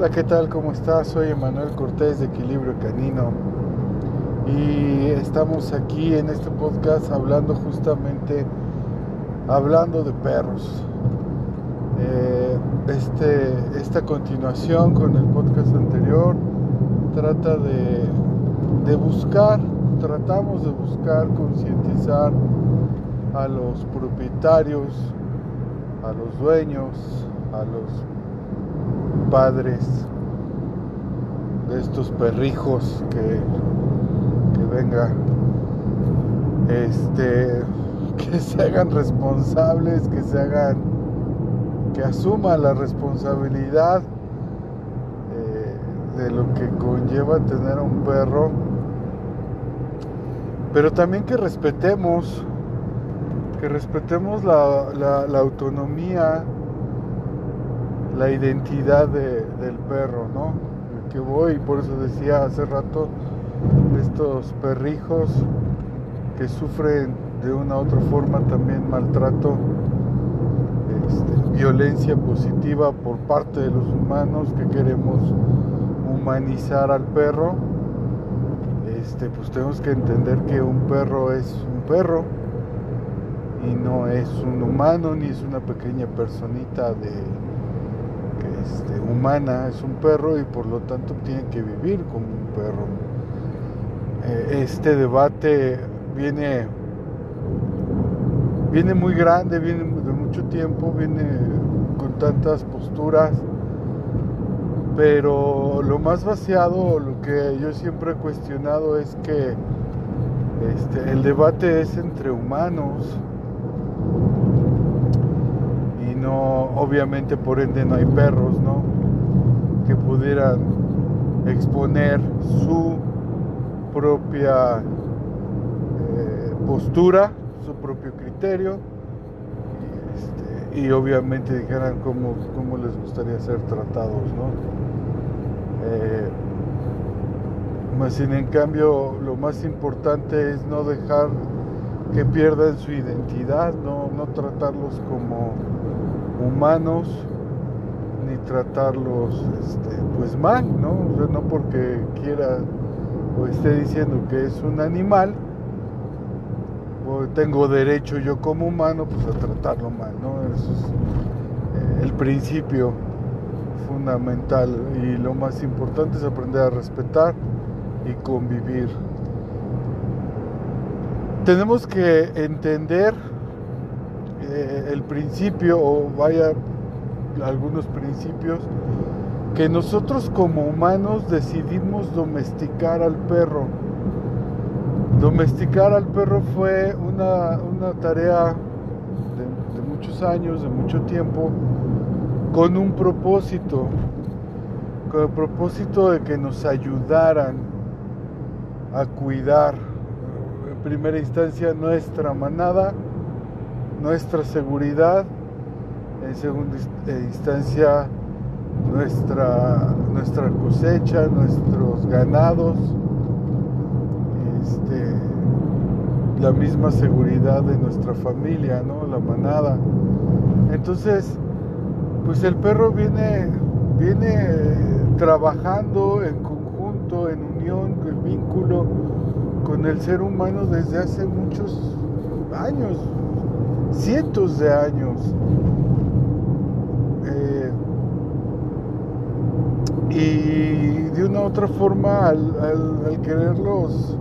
Hola, ¿qué tal? ¿Cómo estás? Soy Emanuel Cortés de Equilibrio Canino y estamos aquí en este podcast hablando justamente, hablando de perros. Eh, este, esta continuación con el podcast anterior trata de, de buscar, tratamos de buscar concientizar a los propietarios, a los dueños, a los padres de estos perrijos que, que venga este que se hagan responsables que se hagan que asuman la responsabilidad eh, de lo que conlleva tener a un perro. Pero también que respetemos que respetemos la, la autonomía la identidad del perro, ¿no? que voy, por eso decía hace rato, estos perrijos que sufren de una u otra forma también maltrato, este, violencia positiva por parte de los humanos que queremos humanizar al perro, este, pues tenemos que entender que un perro es un perro y no es un humano ni es una pequeña personita de este, humana, es un perro y por lo tanto tiene que vivir como un perro. Eh, este debate viene, viene muy grande, viene de mucho tiempo, viene con tantas posturas, pero lo más vaciado, lo que yo siempre he cuestionado es que este, el debate es entre humanos obviamente por ende no hay perros, ¿no? Que pudieran exponer su propia eh, postura, su propio criterio y, este, obviamente dijeran cómo, cómo, les gustaría ser tratados, ¿no? Eh, más sin en cambio lo más importante es no dejar que pierdan su identidad, no, no tratarlos como humanos ni tratarlos este, pues mal, ¿no? no porque quiera o esté diciendo que es un animal, o tengo derecho yo como humano pues a tratarlo mal, ¿no? Eso es eh, el principio fundamental y lo más importante es aprender a respetar y convivir. Tenemos que entender eh, el principio, o vaya, algunos principios, que nosotros como humanos decidimos domesticar al perro. Domesticar al perro fue una, tarea de, de muchos años, de mucho tiempo, con un propósito, con el propósito de que nos ayudaran a cuidar en primera instancia nuestra manada nuestra seguridad, en segunda instancia nuestra, nuestra cosecha, nuestros ganados, este, la misma seguridad de nuestra familia, ¿no? la manada. Entonces, pues el perro viene, viene trabajando en conjunto, en unión, en vínculo con el ser humano desde hace muchos años, cientos de años. Eh, y de una u otra forma, al, quererlos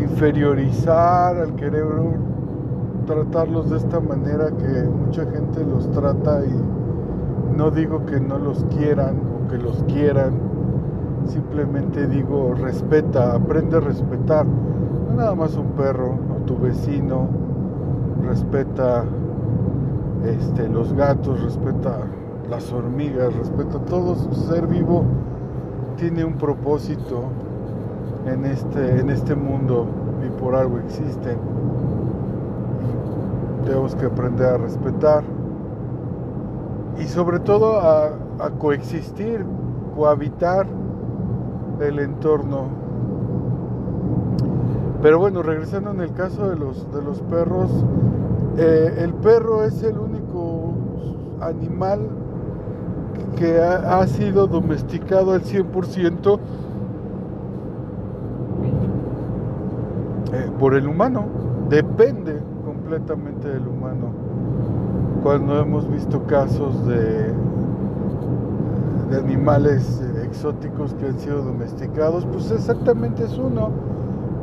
inferiorizar, al querer tratarlos de esta manera que mucha gente los trata y no digo que no los quieran o que los quieran, simplemente digo respeta, aprende a respetar, no nada más un perro, o tu vecino, respeta este, los gatos, respeta las hormigas, respeta todo ser vivo, tiene un propósito en este, en este mundo y por algo existen. tenemos que aprender a respetar y sobre todo a coexistir, cohabitar el entorno pero bueno, regresando en el caso de los, de los perros, eh, el perro es el único animal que ha, ha sido domesticado al 100% eh, por el humano. Depende completamente del humano. Cuando hemos visto casos de, de animales exóticos que han sido domesticados, pues exactamente es uno.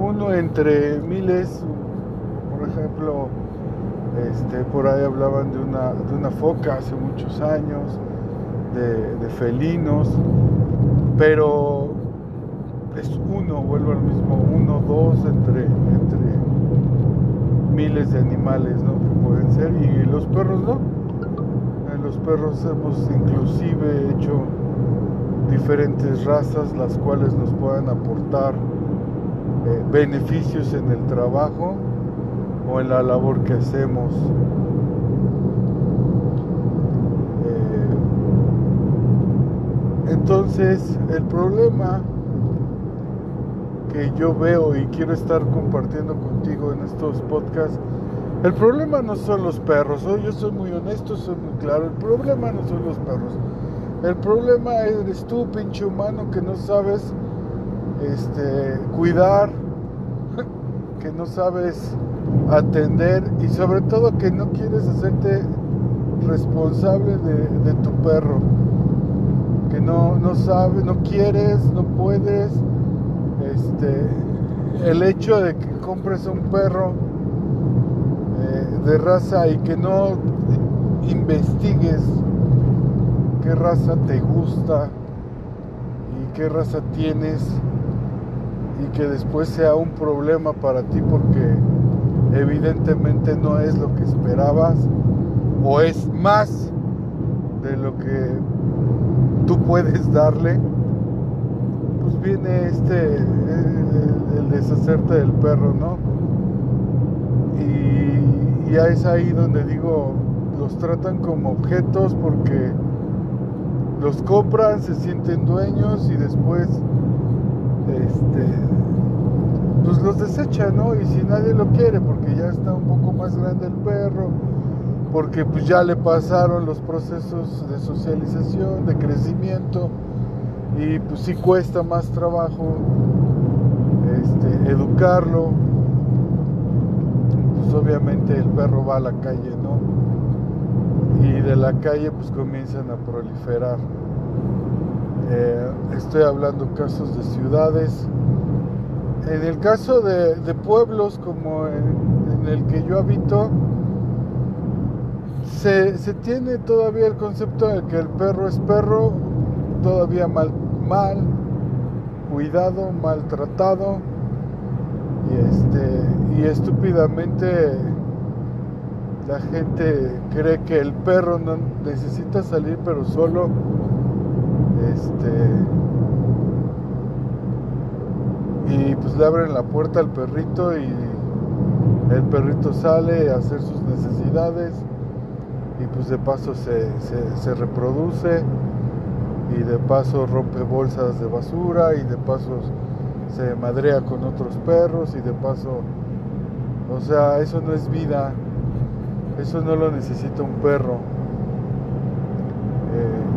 Uno entre miles, por ejemplo, este, por ahí hablaban de una, de una foca hace muchos años, de, felinos, pero es uno, vuelvo al mismo, uno, dos entre, entre miles de animales ¿no? que pueden ser, y los perros no. En los perros hemos inclusive hecho diferentes razas las cuales nos puedan aportar eh, beneficios en el trabajo o en la labor que hacemos. Eh, entonces, el problema que yo veo y quiero estar compartiendo contigo en estos podcasts, el problema no son los perros, yo soy muy honesto, soy muy claro, el problema no son los perros, el problema eres tú, pinche humano, que no sabes este, cuidar, que no sabes atender y sobre todo que no quieres hacerte responsable de, tu perro, que no, no sabes, no quieres, no puedes. Este, el hecho de que compres un perro eh, de raza y que no investigues qué raza te gusta y qué raza tienes y que después sea un problema para ti porque evidentemente no es lo que esperabas o es más de lo que tú puedes darle pues viene este, el, deshacerte del perro, ¿no? Y ya es ahí donde digo, los tratan como objetos porque los compran, se sienten dueños y después, este, pues los desechan, ¿no? Y si nadie lo quiere, porque ya está un poco más grande el perro, porque pues ya le pasaron los procesos de socialización, de crecimiento, y pues sí cuesta más trabajo este, educarlo. Pues obviamente el perro va a la calle, ¿no? Y de la calle pues comienzan a proliferar. Eh, estoy hablando casos de ciudades. En el caso de, pueblos como en, el que yo habito, se, se tiene todavía el concepto de que el perro es perro todavía mal mal cuidado, maltratado y este y estúpidamente la gente cree que el perro no necesita salir pero solo este y pues le abren la puerta al perrito y el perrito sale a hacer sus necesidades y pues de paso se, se, se reproduce y de paso rompe bolsas de basura y de paso se madrea con otros perros y de paso, o sea, eso no es vida, eso no lo necesita un perro.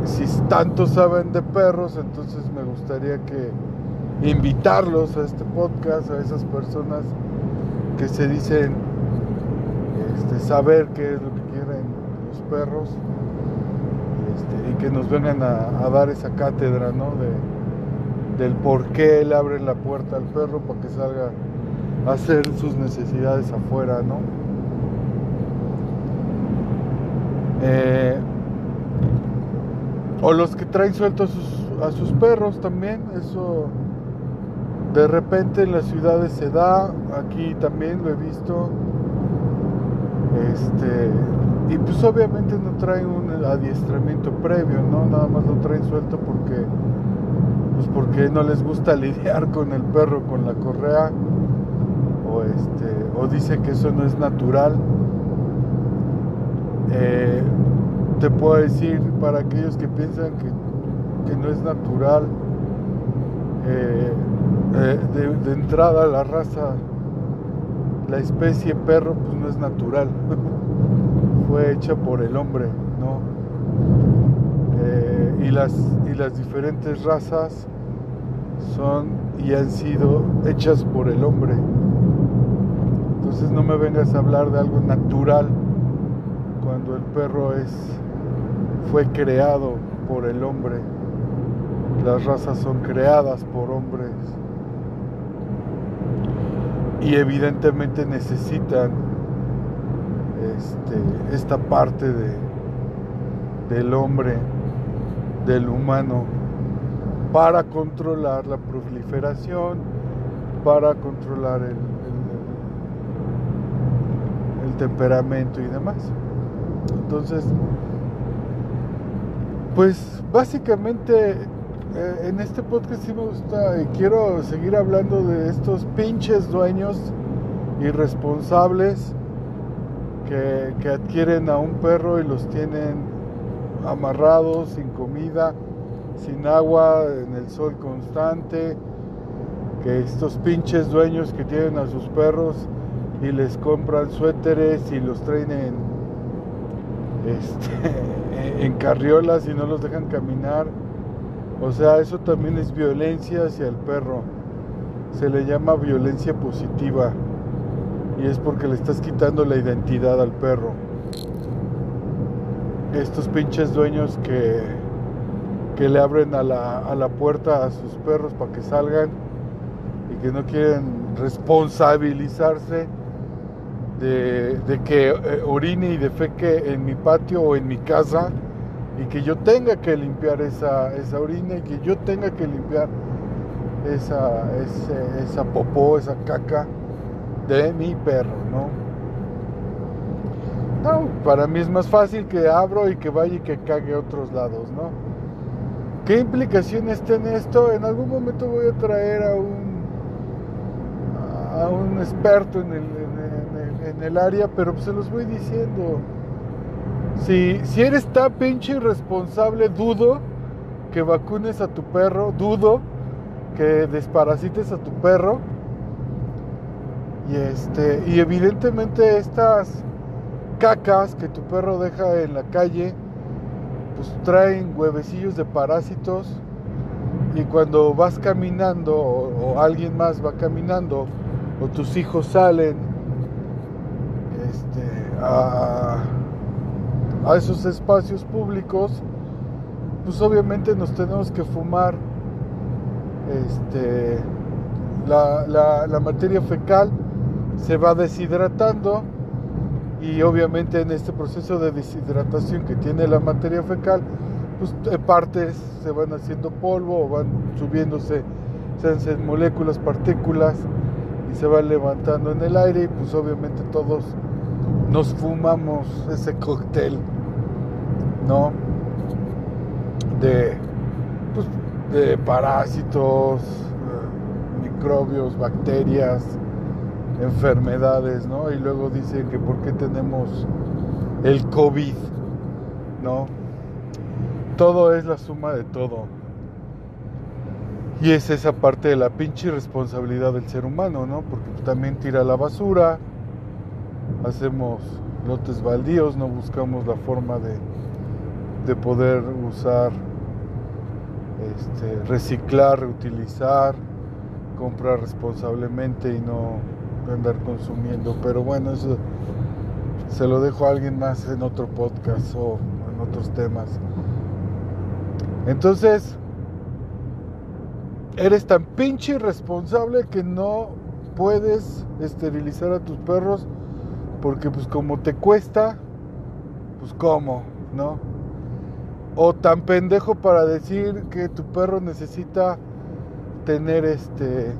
Si tanto saben de perros, entonces me gustaría que invitarlos a este podcast, a esas personas que se dicen este, saber qué es lo que quieren los perros este, y que nos vengan a, dar esa cátedra, ¿no? De, del por qué le abren la puerta al perro para que salga a hacer sus necesidades afuera, ¿no? Eh, o los que traen sueltos a sus, perros también, eso de repente en las ciudades se da, aquí también lo he visto. Este, y pues obviamente no traen un adiestramiento previo, ¿no? Nada más lo traen suelto porque pues porque no les gusta lidiar con el perro con la correa o este o dice que eso no es natural. Eh, te puedo decir para aquellos que piensan que, que no es natural eh, eh, de, entrada la raza la especie perro pues no es natural fue hecha por el hombre, ¿no? Eh, y las, y las diferentes razas son y han sido hechas por el hombre. Entonces no me vengas a hablar de algo natural cuando el perro es fue creado por el hombre. Las razas son creadas por hombres y evidentemente necesitan este, esta parte de, del hombre, del humano, para controlar la proliferación, para controlar el, el, temperamento y demás. Entonces, pues básicamente eh, en este podcast sí me gusta y quiero seguir hablando de estos pinches dueños irresponsables que, que adquieren a un perro y los tienen amarrados, sin comida, sin agua, en el sol constante, que estos pinches dueños que tienen a sus perros y les compran suéteres y los traen en, este, en carriolas y no los dejan caminar. O sea, eso también es violencia hacia el perro. Se le llama violencia positiva y es porque le estás quitando la identidad al perro estos pinches dueños que, que le abren a la, a la puerta a sus perros para que salgan y que no quieren responsabilizarse de, de que eh, orine y defeque en mi patio o en mi casa y que yo tenga que limpiar esa, esa orina y que yo tenga que limpiar esa, esa popó, esa caca de mi perro, ¿no? para mí es más fácil que abro y que vaya y que cague a otros lados, ¿no? ¿Qué implicaciones tiene esto? En algún momento voy a traer a un a un experto en el, en el, área, pero se los voy diciendo. Si, si eres tan pinche irresponsable, dudo que vacunes a tu perro, dudo que desparasites a tu perro. Y este, y evidentemente estas cacas que tu perro deja en la calle, pues traen huevecillos de parásitos y cuando vas caminando o, alguien más va caminando o tus hijos salen este, a, esos espacios públicos, pues obviamente nos tenemos que fumar este, la materia fecal, se va deshidratando y obviamente en este proceso de deshidratación que tiene la materia fecal, pues eh, partes se van haciendo polvo o van subiéndose, se hacen moléculas, partículas y se van levantando en el aire y pues obviamente todos nos fumamos ese cóctel, ¿no? De, pues, de parásitos, eh, microbios, bacterias, enfermedades, ¿no? Y luego dicen que por qué tenemos el COVID, ¿no? Todo es la suma de todo. Y es esa parte de la pinche responsabilidad del ser humano, ¿no? Porque también tira la basura, hacemos lotes baldíos, no buscamos la forma de, de poder usar, este, reciclar, reutilizar, comprar responsablemente y no andar consumiendo. Pero bueno, eso se lo dejo a alguien más en otro podcast o en otros temas. Entonces, eres tan pinche irresponsable que no puedes esterilizar a tus perros porque pues como te cuesta, pues cómo, ¿no? O tan pendejo para decir que tu perro necesita tener este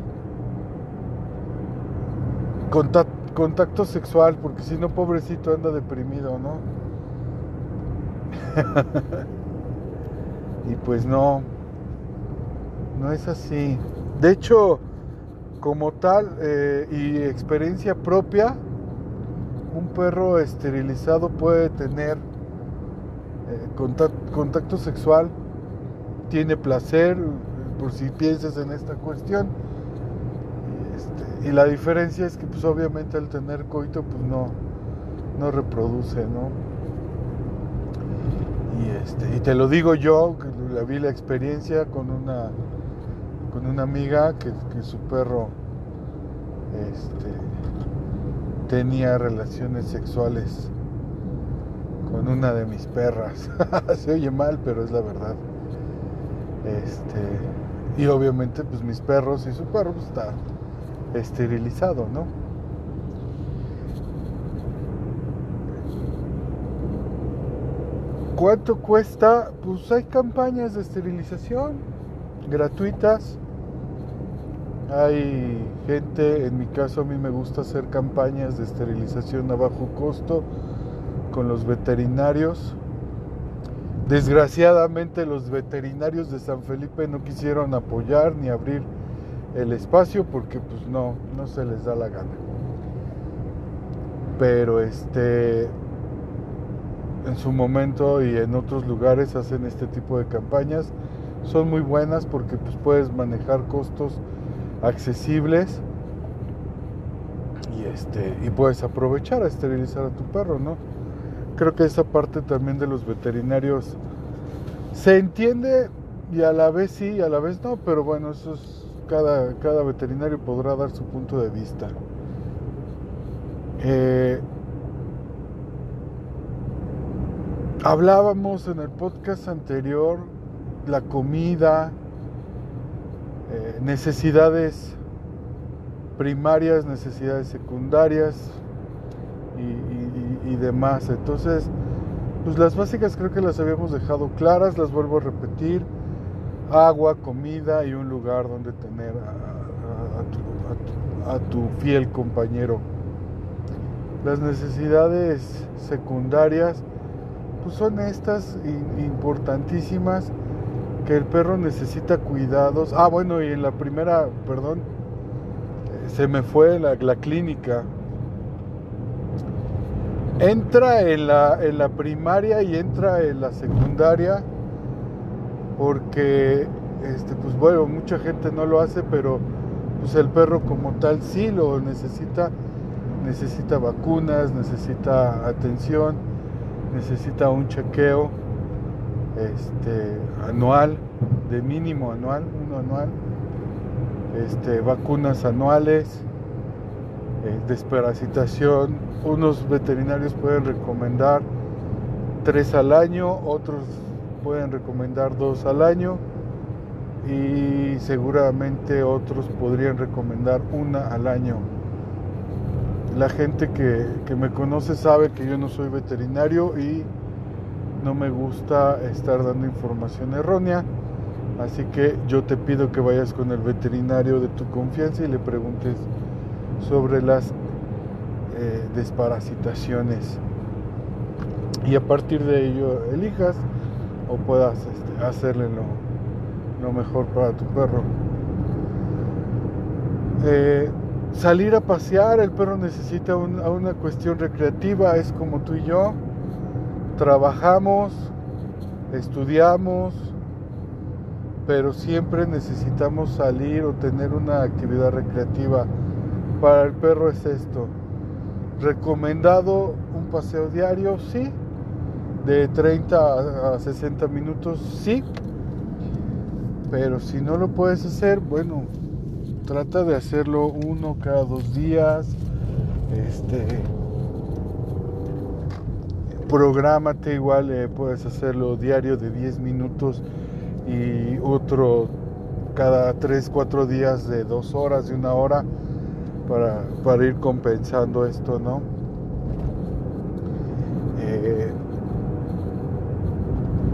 contacto, sexual, porque si no, pobrecito anda deprimido, ¿no? y pues no, no es así. De hecho, como tal eh, y experiencia propia, un perro esterilizado puede tener eh, contacto sexual, tiene placer, por si piensas en esta cuestión y la diferencia es que pues obviamente al tener coito pues no, no reproduce, ¿no? Y, este, te lo digo yo, que la vi la experiencia con una, con una amiga que, que su perro este, tenía relaciones sexuales con una de mis perras. Se oye mal, pero es la verdad. Este, y obviamente pues mis perros y su perro pues, está esterilizado, ¿no? ¿Cuánto cuesta? Pues hay campañas de esterilización gratuitas. Hay gente, en mi caso a mí me gusta hacer campañas de esterilización a bajo costo con los veterinarios. Desgraciadamente los veterinarios de San Felipe no quisieron apoyar ni abrir el espacio porque pues no, no se les da la gana. Pero este en su momento y en otros lugares hacen este tipo de campañas. Son muy buenas porque pues puedes manejar costos accesibles y este y puedes aprovechar a esterilizar a tu perro, ¿no? creo que esa parte también de los veterinarios se entiende y a la vez sí, y a la vez no, pero bueno, eso es cada, cada veterinario podrá dar su punto de vista. Eh, hablábamos en el podcast anterior la comida, eh, necesidades primarias, necesidades secundarias, y, demás. Entonces, pues las básicas creo que las habíamos dejado claras, las vuelvo a repetir. Agua, comida y un lugar donde tener a, tu, fiel compañero. Las necesidades secundarias pues son estas importantísimas que el perro necesita cuidados. Ah, bueno, y en la primera, perdón, eh, se me fue la, la clínica. Entra en la, en la primaria y entra en la secundaria porque este pues bueno mucha gente no lo hace pero pues el perro como tal sí lo necesita. Necesita vacunas necesita atención necesita un chequeo este anual de mínimo anual uno anual este vacunas anuales eh, desparasitación unos veterinarios pueden recomendar tres al año, otros pueden recomendar dos al año y seguramente otros podrían recomendar una al año. La gente que, que, me conoce sabe que yo no soy veterinario y no me gusta estar dando información errónea. Así que yo te pido que vayas con el veterinario de tu confianza y le preguntes sobre las eh, desparasitaciones y a partir de ello elijas o puedas este, hacerle lo, mejor para tu perro. Eh, salir a pasear, el perro necesita una cuestión recreativa, es como tú y yo, trabajamos, estudiamos, pero siempre necesitamos salir o tener una actividad recreativa. Para el perro es esto, Recomendado un paseo diario, sí. De 30 a 60 minutos, sí. Pero si no lo puedes hacer, bueno, trata de hacerlo uno cada dos días. Este, prográmate igual, eh, puedes hacerlo diario de 10 minutos y otro cada 3, 4 días de 2 horas, de una hora para, ir compensando esto, ¿no? Eh,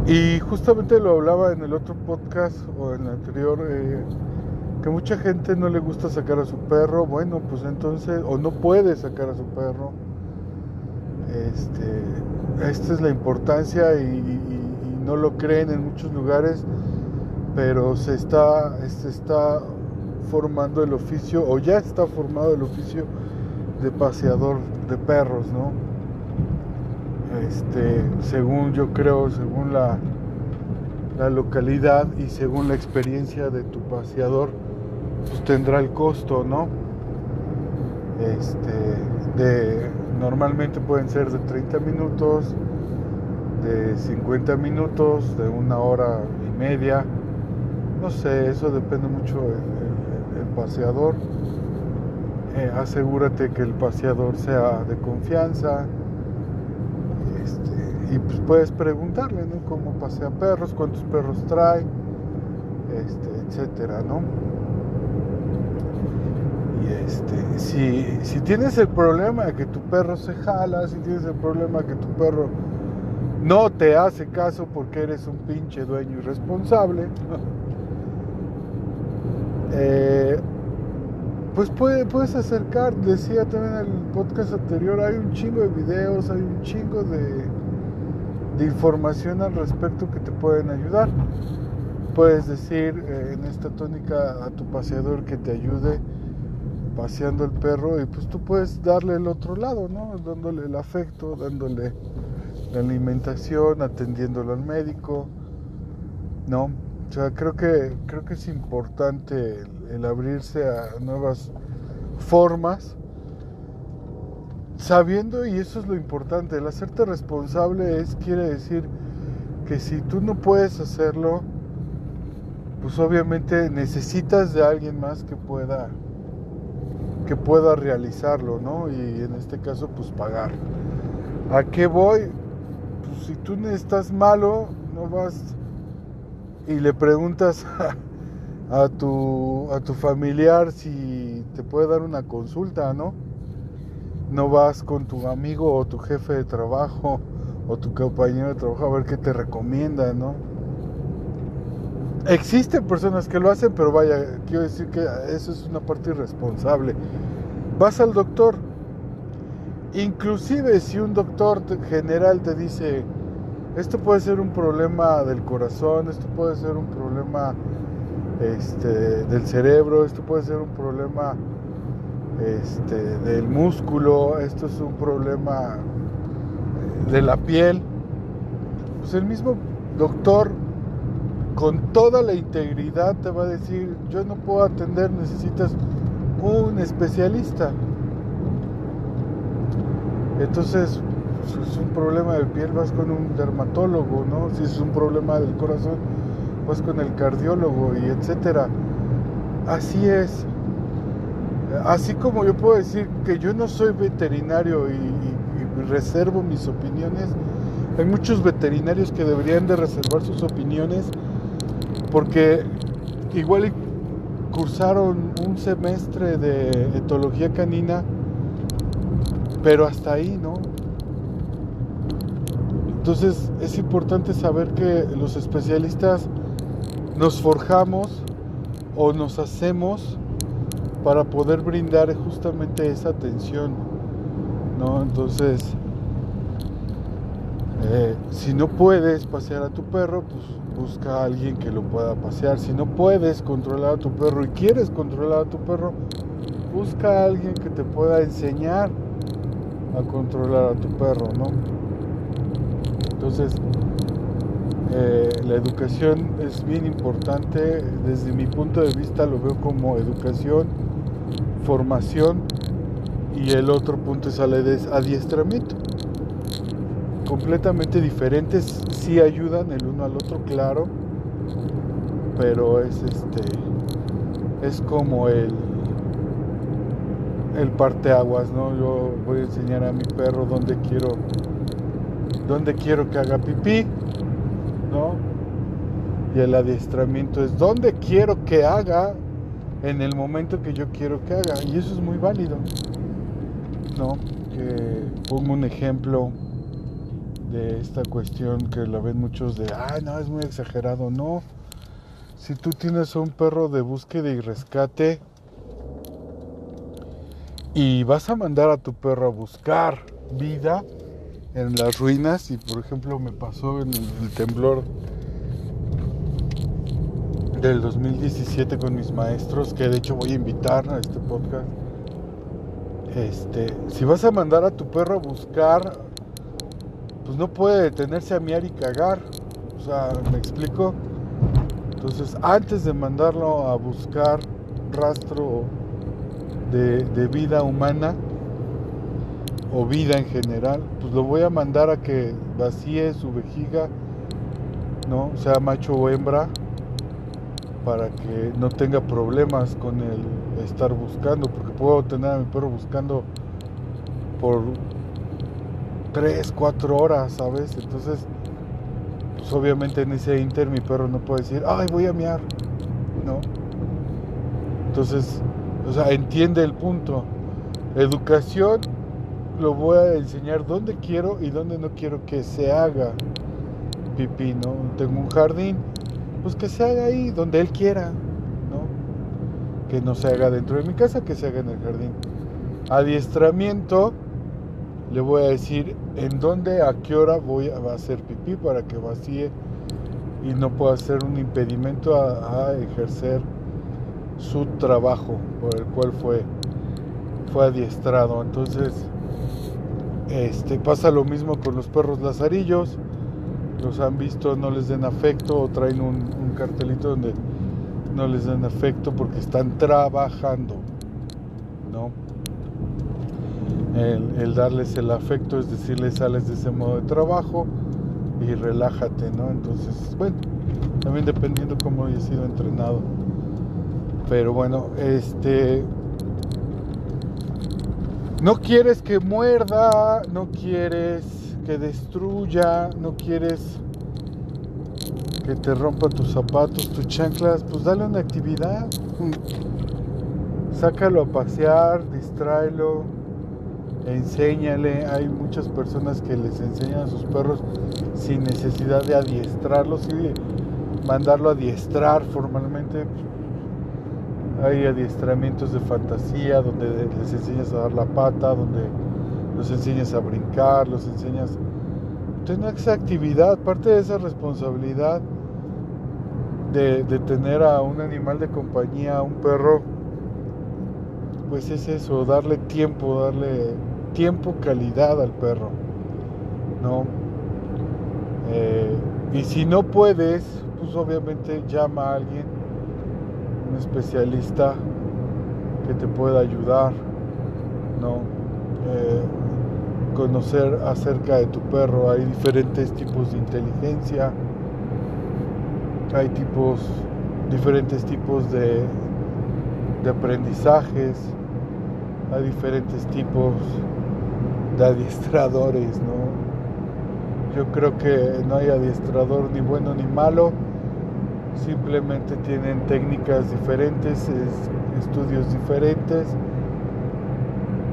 y justamente lo hablaba en el otro podcast o en el anterior, eh, que mucha gente no le gusta sacar a su perro, bueno, pues entonces, o no puede sacar a su perro. Este, esta es la importancia y, no lo creen en muchos lugares, pero se está, se está formando el oficio, o ya está formado el oficio de paseador de perros, ¿no? Este, según yo creo, según la, la localidad y según la experiencia de tu paseador, pues tendrá el costo, ¿no? Este, de, normalmente pueden ser de 30 minutos, de 50 minutos, de una hora y media. No sé, eso depende mucho del paseador. Eh, asegúrate que el paseador sea de confianza. Este, y pues puedes preguntarle, ¿no? Cómo pasea perros, cuántos perros trae, este, etcétera, ¿no? Y este, si, si tienes el problema de que tu perro se jala, si tienes el problema de que tu perro no te hace caso porque eres un pinche dueño irresponsable, eh, pues puedes acercar, decía también en el podcast anterior, hay un chingo de videos, hay un chingo de, de información al respecto que te pueden ayudar. Puedes decir eh, en esta tónica a tu paseador que te ayude paseando el perro y pues tú puedes darle el otro lado, ¿no? Dándole el afecto, dándole la alimentación, atendiéndolo al médico, ¿no? O sea, creo que, creo que es importante el, abrirse a nuevas formas, sabiendo, y eso es lo importante, el hacerte responsable es, quiere decir que si tú no puedes hacerlo, pues obviamente necesitas de alguien más que pueda pueda realizarlo, ¿no? Y en este caso, pues pagar. ¿A qué voy? Pues si tú estás malo, no vas y le preguntas a, tu, a tu familiar si te puede dar una consulta, ¿no? No vas con tu amigo o tu jefe de trabajo o tu compañero de trabajo a ver qué te recomienda, ¿no? Existen personas que lo hacen, pero vaya, quiero decir que eso es una parte irresponsable. Vas al doctor, inclusive si un doctor general te dice, esto puede ser un problema del corazón, esto puede ser un problema este, del cerebro, esto puede ser un problema este, del músculo, esto es un problema de la piel. Pues el mismo doctor con toda la integridad te va a decir, yo no puedo atender, necesitas un especialista. Entonces, si es un problema de piel, vas con un dermatólogo, ¿no? Si es un problema del corazón, vas con el cardiólogo y etcétera. Así es. Así como yo puedo decir que yo no soy veterinario y, y reservo mis opiniones, hay muchos veterinarios que deberían de reservar sus opiniones porque igual cursaron un semestre de etología canina, pero hasta ahí, ¿no? Entonces es importante saber que los especialistas nos forjamos o nos hacemos para poder brindar justamente esa atención, ¿no? Entonces, eh, si no puedes pasear a tu perro, pues busca a alguien que lo pueda pasear. Si no puedes controlar a tu perro y quieres controlar a tu perro, busca a alguien que te pueda enseñar a controlar a tu perro, ¿no? Entonces, eh, la educación es bien importante. Desde mi punto de vista lo veo como educación, formación y el otro punto es adiestramiento completamente diferentes, sí ayudan el uno al otro, claro, pero es este es como el el parteaguas, ¿no? Yo voy a enseñar a mi perro dónde quiero dónde quiero que haga pipí, ¿no? Y el adiestramiento es dónde quiero que haga en el momento que yo quiero que haga. Y eso es muy válido, ¿no? Que pongo un ejemplo de esta cuestión que la ven muchos de, ay, no, es muy exagerado. No, si tú tienes un perro de búsqueda y rescate y vas a mandar a tu perro a buscar vida en las ruinas, y por ejemplo me pasó en el, temblor del 2017 con mis maestros, que de hecho voy a invitar a este podcast. Este, si vas a mandar a tu perro a buscar pues no puede detenerse a miar y cagar. O sea, ¿me explico? Entonces, antes de mandarlo a buscar rastro de, vida humana o vida en general, pues lo voy a mandar a que vacíe su vejiga, ¿no? Sea macho o hembra, para que no tenga problemas con el estar buscando, porque puedo tener a mi perro buscando por 3, 4 horas, ¿sabes? Entonces, pues obviamente en ese inter mi perro no puede decir, ay, voy a miar, ¿no? Entonces, o sea, entiende el punto. Educación lo voy a enseñar dónde quiero y dónde no quiero que se haga pipí, ¿no? Tengo un jardín, pues que se haga ahí, donde él quiera, ¿no? Que no se haga dentro de mi casa, que se haga en el jardín. Adiestramiento, le voy a decir en dónde, a qué hora voy a hacer pipí para que vacíe y no pueda ser un impedimento a, ejercer su trabajo por el cual fue, fue adiestrado. Entonces, este, pasa lo mismo con los perros lazarillos. Los han visto, no les den afecto o traen un, cartelito donde no les den afecto porque están trabajando. ¿no? El, darles el afecto es decirles sales de ese modo de trabajo y relájate, ¿no? Entonces, bueno, también dependiendo cómo haya sido entrenado. Pero bueno, este no quieres que muerda, no quieres que destruya, no quieres que te rompa tus zapatos, tus chanclas, pues dale una actividad. Sácalo a pasear, distráelo, enséñale. Hay muchas personas que les enseñan a sus perros sin necesidad de adiestrarlos y mandarlo a adiestrar formalmente hay adiestramientos de fantasía donde les enseñas a dar la pata, donde los enseñas a brincar, los enseñas... Tener esa actividad, parte de esa responsabilidad de, de tener a un animal de compañía, a un perro, pues es eso, darle tiempo, darle tiempo, calidad al perro, ¿no? Eh, y si no puedes, pues obviamente llama a alguien un especialista que te pueda ayudar, ¿no? Eh, conocer acerca de tu perro. Hay diferentes tipos de inteligencia, hay tipos, diferentes tipos de, de aprendizajes, hay diferentes tipos de adiestradores, ¿no? Yo creo que no hay adiestrador ni bueno ni malo simplemente tienen técnicas diferentes, estudios diferentes,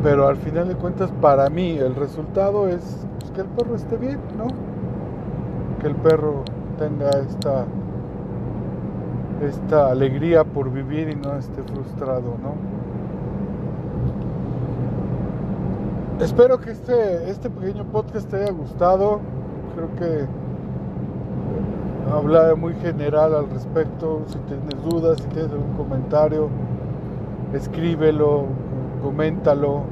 pero al final de cuentas para mí el resultado es pues, que el perro esté bien, ¿no? Que el perro tenga esta esta alegría por vivir y no esté frustrado, ¿no? Espero que este, este pequeño podcast te haya gustado. Creo que habla muy general al respecto. Si tienes dudas, si tienes algún comentario, escríbelo, coméntalo.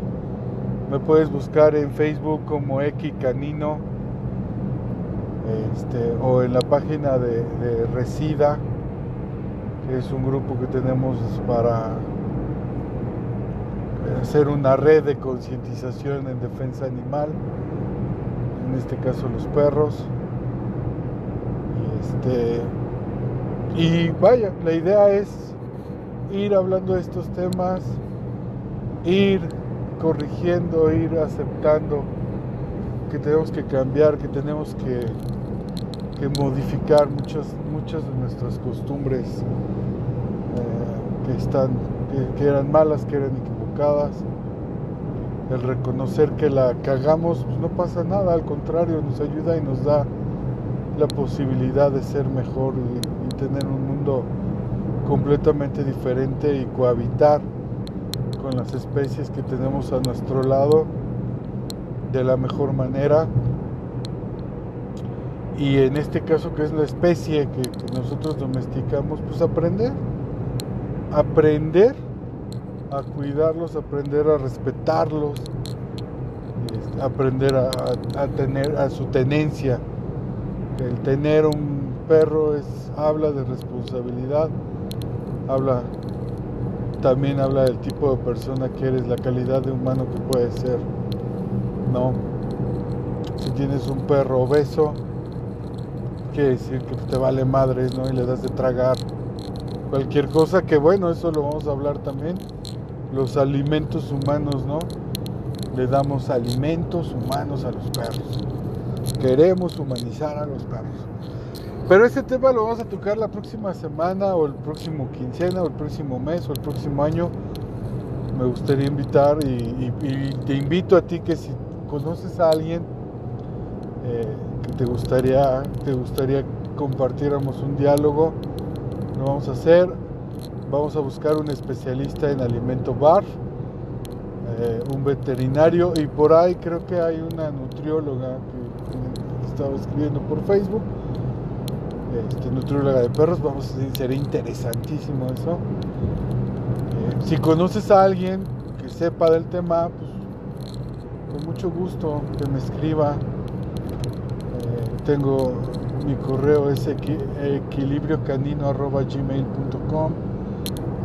Me puedes buscar en Facebook como X Canino este, o en la página de Resida, que es un grupo que tenemos para hacer una red de concientización en defensa animal, en este caso los perros. Este, y vaya, la idea es ir hablando de estos temas, ir corrigiendo, ir aceptando que tenemos que cambiar, que tenemos que, modificar muchas, muchas de nuestras costumbres eh, que, están, que, eran malas, que eran El reconocer que la cagamos, pues no pasa nada, al contrario, nos ayuda y nos da la posibilidad de ser mejor y, tener un mundo completamente diferente y cohabitar con las especies que tenemos a nuestro lado de la mejor manera. Y en este caso que es la especie que, nosotros domesticamos, pues aprender, aprender a cuidarlos, aprender a respetarlos, este, aprender a, tener a su tenencia el tener un perro es habla de responsabilidad, habla también habla del tipo de persona que eres, la calidad de humano que puedes ser. ¿no? Si tienes un perro obeso, quiere decir que te vale madres, ¿no? Y le das de tragar cualquier cosa, que bueno, eso lo vamos a hablar también. Los alimentos humanos, ¿no? Le damos alimentos humanos a los perros. Queremos humanizar a los perros. Pero ese tema lo vamos a tocar la próxima semana o el próximo quincena o el próximo mes o el próximo año. Me gustaría invitar y, te invito a ti que si conoces a alguien eh, que te gustaría, te gustaría compartiéramos un diálogo, lo vamos a hacer. Vamos a buscar un especialista en alimento bar, eh, un veterinario y por ahí creo que hay una nutrióloga que estaba escribiendo por Facebook este, nutrióloga de perros, vamos a decir, sería interesantísimo eso. Eh, si conoces a alguien que sepa del tema, pues con mucho gusto que me escriba. Eh, tengo mi correo es equilibriocanino.gmail.com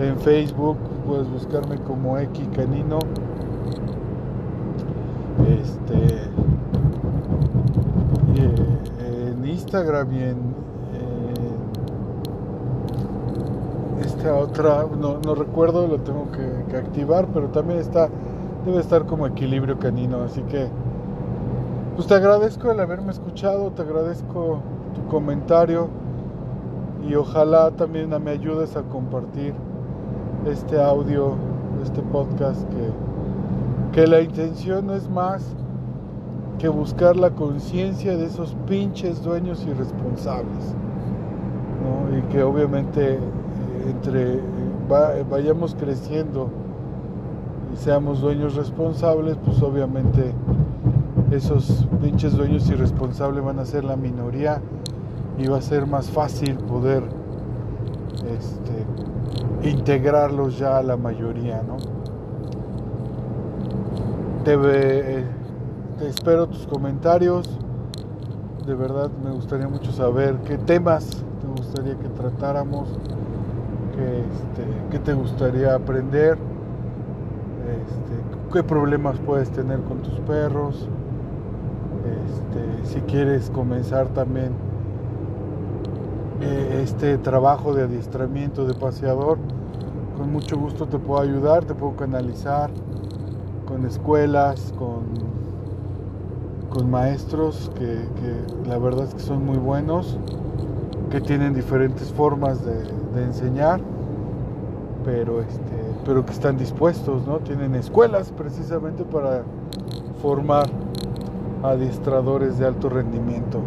En Facebook puedes buscarme como Equicanino. Este, eh, en Instagram y en esta otra, no, recuerdo, lo tengo que, activar, pero también está, debe estar como equilibrio canino, así que pues te agradezco el haberme escuchado, te agradezco tu comentario y ojalá también me ayudes a compartir este audio, este podcast que, que la intención no es más que buscar la conciencia de esos pinches dueños irresponsables. ¿no? Y que obviamente entre vayamos creciendo y seamos dueños responsables, pues obviamente esos pinches dueños irresponsables van a ser la minoría y va a ser más fácil poder este, integrarlos ya a la mayoría, ¿no? Te, te espero tus comentarios. De verdad me gustaría mucho saber qué temas te gustaría que tratáramos este, qué te gustaría aprender, este, qué problemas puedes tener con tus perros, este, si quieres comenzar también eh, este trabajo de adiestramiento de paseador, con mucho gusto te puedo ayudar, te puedo canalizar con escuelas, con, con maestros que, la verdad es que son muy buenos, que tienen diferentes formas de, enseñar pero, este, pero que están dispuestos, ¿no? Tienen escuelas precisamente para formar adiestradores de alto rendimiento.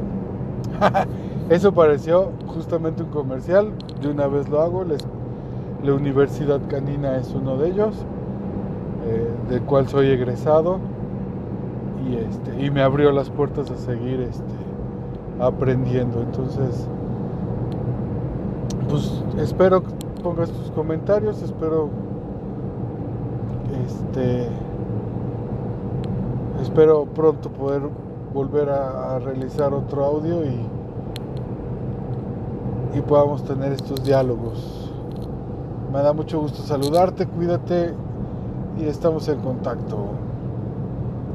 Eso pareció justamente un comercial, de una vez lo hago, la Universidad Canina es uno de ellos, eh, del cual soy egresado, y, este, y me abrió las puertas a seguir este, aprendiendo. Entonces, pues espero pongas tus comentarios, espero este espero pronto poder volver a, realizar otro audio y, y podamos tener estos diálogos. Me da mucho gusto saludarte, cuídate y estamos en contacto.